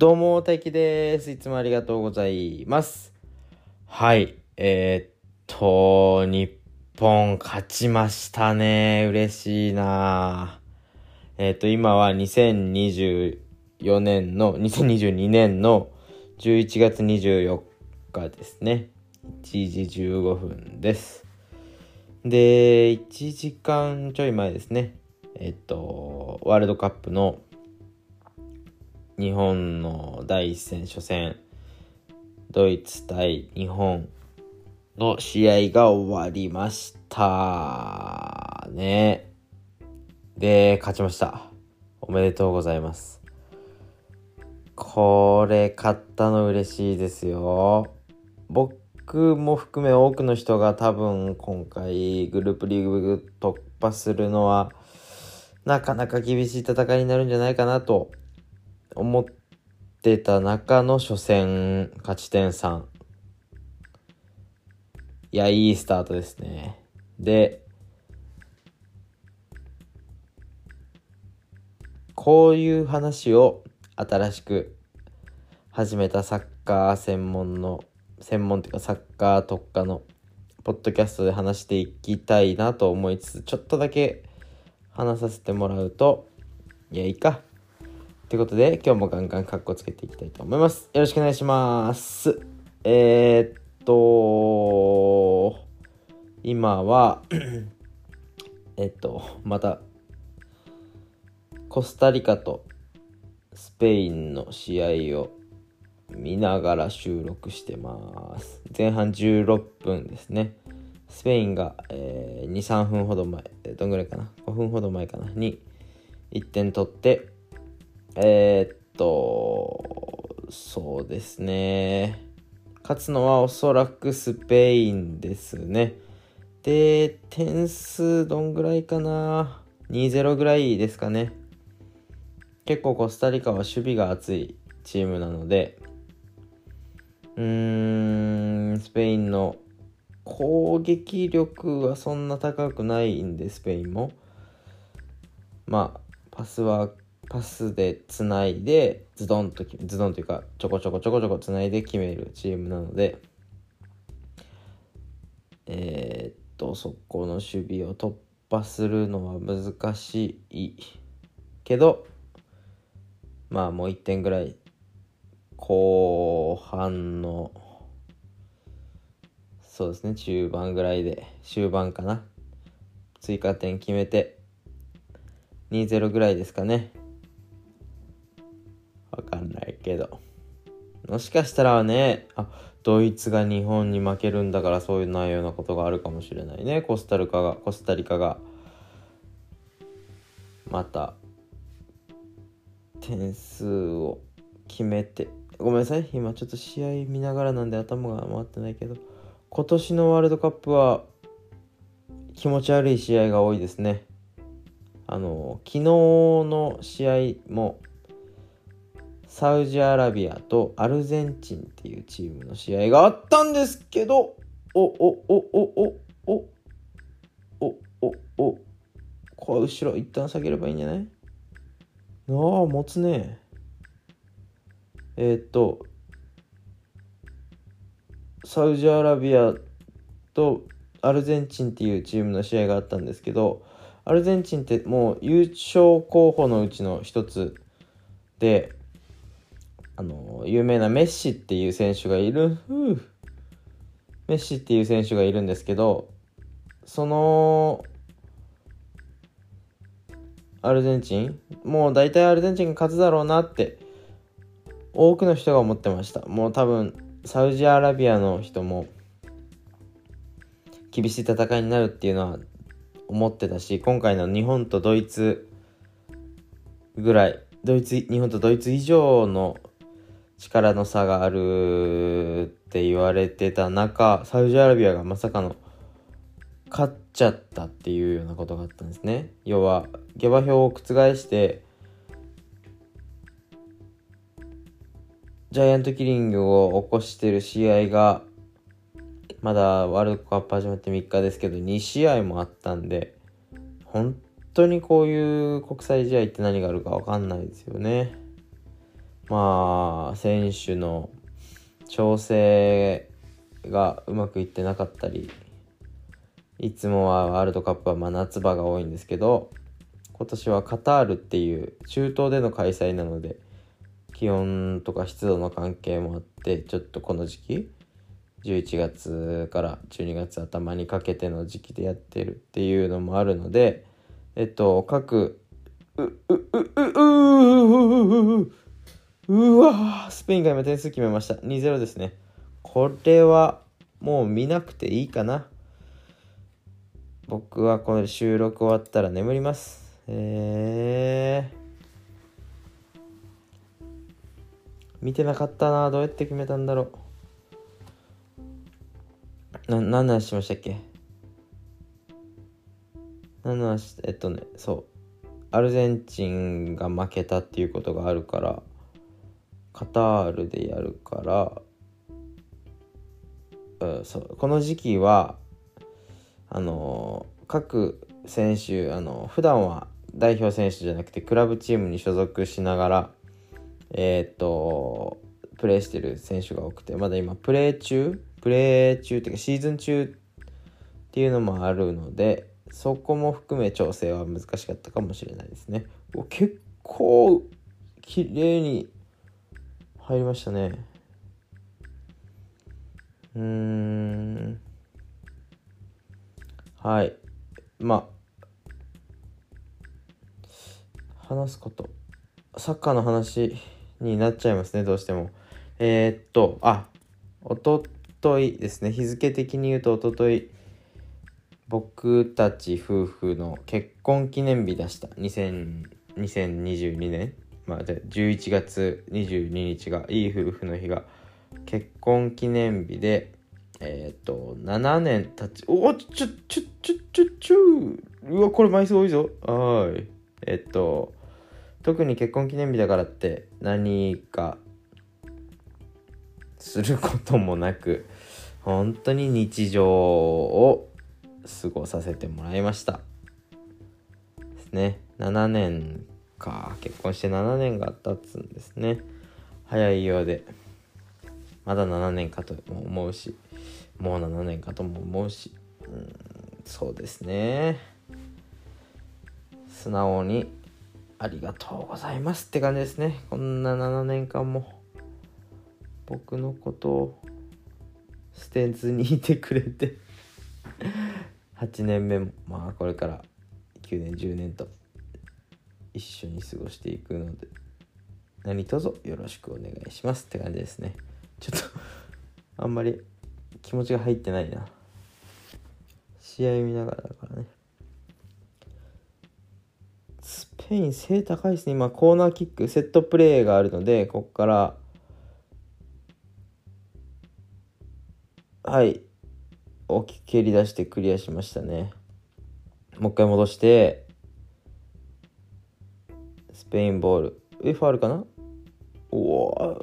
どうも、大輝です。いつもありがとうございます。はい。えー、っと、日本勝ちましたね。嬉しいなえー、っと、今は2024年の、2022年の11月24日ですね。1時15分です。で、1時間ちょい前ですね。えー、っと、ワールドカップの日本の第一戦初戦ドイツ対日本の試合が終わりました。ね。で勝ちました。おめでとうございます。これ勝ったの嬉しいですよ。僕も含め多くの人が多分今回グループリーグ突破するのはなかなか厳しい戦いになるんじゃないかなと思ってた中の初戦勝ち点3いやいいスタートですね。でこういう話を新しく始めたサッカー専門の専門っていうかサッカー特化のポッドキャストで話していきたいなと思いつつちょっとだけ話させてもらうといやいいか。ということで、今日もガンガンカッコつけていきたいと思います。よろしくお願いします。えー、っと、今は、えっと、また、コスタリカとスペインの試合を見ながら収録してます。前半16分ですね。スペインが、えー、2、3分ほど前、どんぐらいかな ?5 分ほど前かな？に1点取って、えー、っと、そうですね。勝つのはおそらくスペインですね。で、点数どんぐらいかな ?2-0 ぐらいですかね。結構コスタリカは守備が厚いチームなので、うーん、スペインの攻撃力はそんな高くないんで、スペインも。まあ、パスワーク、パスでつないでズドンとズドンというかちょこちょこちょこちょこつないで決めるチームなのでえー、っとそこの守備を突破するのは難しいけどまあもう1点ぐらい後半のそうですね中盤ぐらいで終盤かな。追加点決めて2-0ぐらいですかね。けど。もしかしたらね、あ、ドイツが日本に負けるんだからそういうなようなことがあるかもしれないね。コスタリカが、コスタリカが。また、点数を決めて。ごめんなさい。今ちょっと試合見ながらなんで頭が回ってないけど。今年のワールドカップは気持ち悪い試合が多いですね。あの、昨日の試合もサウジアラビアとアルゼンチンっていうチームの試合があったんですけど、お、お、お、お、お、お、お、お、お、これ後ろ一旦下げればいいんじゃない？ああ、持つね。えー、っと、サウジアラビアとアルゼンチンっていうチームの試合があったんですけど、アルゼンチンってもう優勝候補のうちの一つで、あの有名なメッシっていう選手がいる。メッシっていう選手がいるんですけどそのアルゼンチンもう大体アルゼンチンが勝つだろうなって多くの人が思ってました。もう多分サウジアラビアの人も厳しい戦いになるっていうのは思ってたし今回の日本とドイツぐらいドイツ日本とドイツ以上の力の差があるって言われてた中サウジアラビアがまさかの勝っちゃったっていうようなことがあったんですね。要は下馬評を覆してジャイアントキリングを起こしてる試合がまだワールドカップ始まって3日ですけど2試合もあったんで本当にこういう国際試合って何があるか分かんないですよね。まあ選手の調整がうまくいってなかったりいつもはワールドカップはま夏場が多いんですけど今年はカタールっていう中東での開催なので気温とか湿度の関係もあってちょっとこの時期11月から12月頭にかけての時期でやってるっていうのもあるのでえっと各うううううううわスペインが今点数決めました。2-0ですね。これはもう見なくていいかな。僕はこの収録終わったら眠ります。えー、見てなかったなどうやって決めたんだろう。な何の話しましたっけ？何の話えっとねそう。アルゼンチンが負けたっていうことがあるから。カタールでやるからうん、そうこの時期はあの各選手あの普段は代表選手じゃなくてクラブチームに所属しながらえっ、とプレーしてる選手が多くてまだ今プレー中？プレー中っていうかシーズン中っていうのもあるのでそこも含め調整は難しかったかもしれないですね。結構綺麗に入りましたね。うーん。はい。まあ。話すこと。サッカーの話になっちゃいますねどうしても。えー、っとあおとといですね。日付的に言うとおととい僕たち夫婦の結婚記念日出した。2022年まあ11月22日がいい夫婦の日が結婚記念日で、えっ、ー、と、7年経ち、おちょ、ちょ、ちょ、ちょ、ちょ、ちょ、うわ、これ枚数多いぞ。はい。えっ、ー、と、特に結婚記念日だからって何かすることもなく、本当に日常を過ごさせてもらいました。ですね。7年か。結婚して7年が経つんですね。早いようで。まだ7年かとも思うしもう7年かとも思うしうんそうですね素直にありがとうございますって感じですねこんな7年間も僕のことを捨てずにいてくれて8年目もまあこれから9年10年と一緒に過ごしていくので何卒よろしくお願いしますって感じですね。ちょっとあんまり気持ちが入ってないな。試合見ながらだからね。スペイン背高いですね。今コーナーキックセットプレーがあるのでここからはい。大きく蹴り出してクリアしましたね。もう一回戻してスペインボール。えファールかな？おお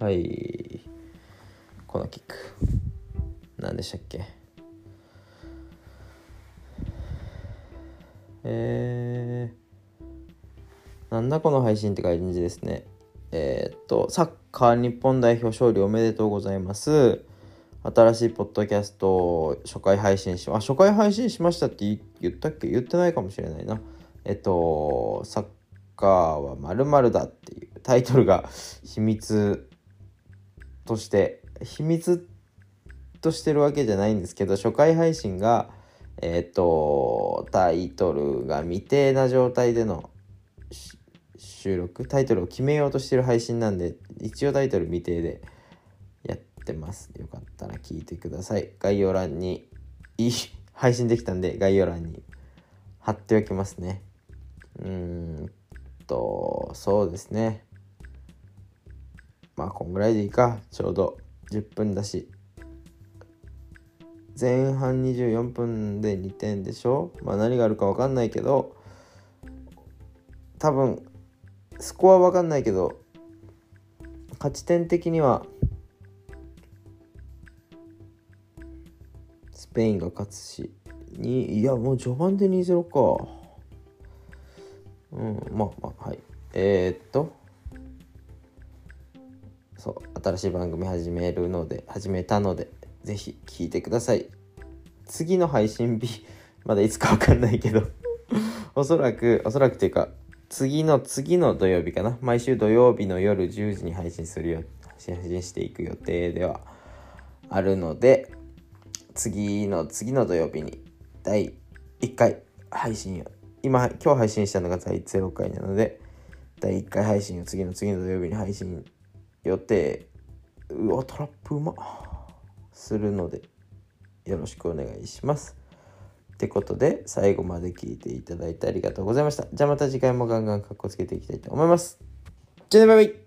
はい。このキック。何でしたっけ？えー、なんだこの配信って感じですね。えー、っとサッカー日本代表勝利おめでとうございます。新しいポッドキャストを初回配信しあ初回配信しましたって言ったっけ？言ってないかもしれないな。えっとサッカーはまるだっていうタイトルが 秘密として秘密としてるわけじゃないんですけど初回配信がえっ、とタイトルが未定な状態での収録？タイトルを決めようとしてる配信なんで一応タイトル未定で。ってます。よかったら聞いてください。概要欄にいい配信できたんで概要欄に貼っておきますね。うんとそうですね。まあこんぐらいでいいか。ちょうど10分だし。前半24分で2点でしょ？まあ何があるか分かんないけど多分スコア分かんないけど勝ち点的にはスペインが勝つしにいやもう序盤で2-0か。うんまあまあはい。えー、っと。そう新しい番組始めるので始めたのでぜひ聞いてください。次の配信日 まだいつかわかんないけど。おそらくおそらくっていうか次の次の土曜日かな。毎週土曜日の夜10時に配信するよ配信していく予定ではあるので次の次の土曜日に第1回配信を今今日配信したのが第0回なので第1回配信を次の次の土曜日に配信予定。うわトラップうまっ。するのでよろしくお願いします。ってことで最後まで聞いていただいてありがとうございました。じゃあまた次回もガンガンかっこつけていきたいと思います。じゃあねバイバイ。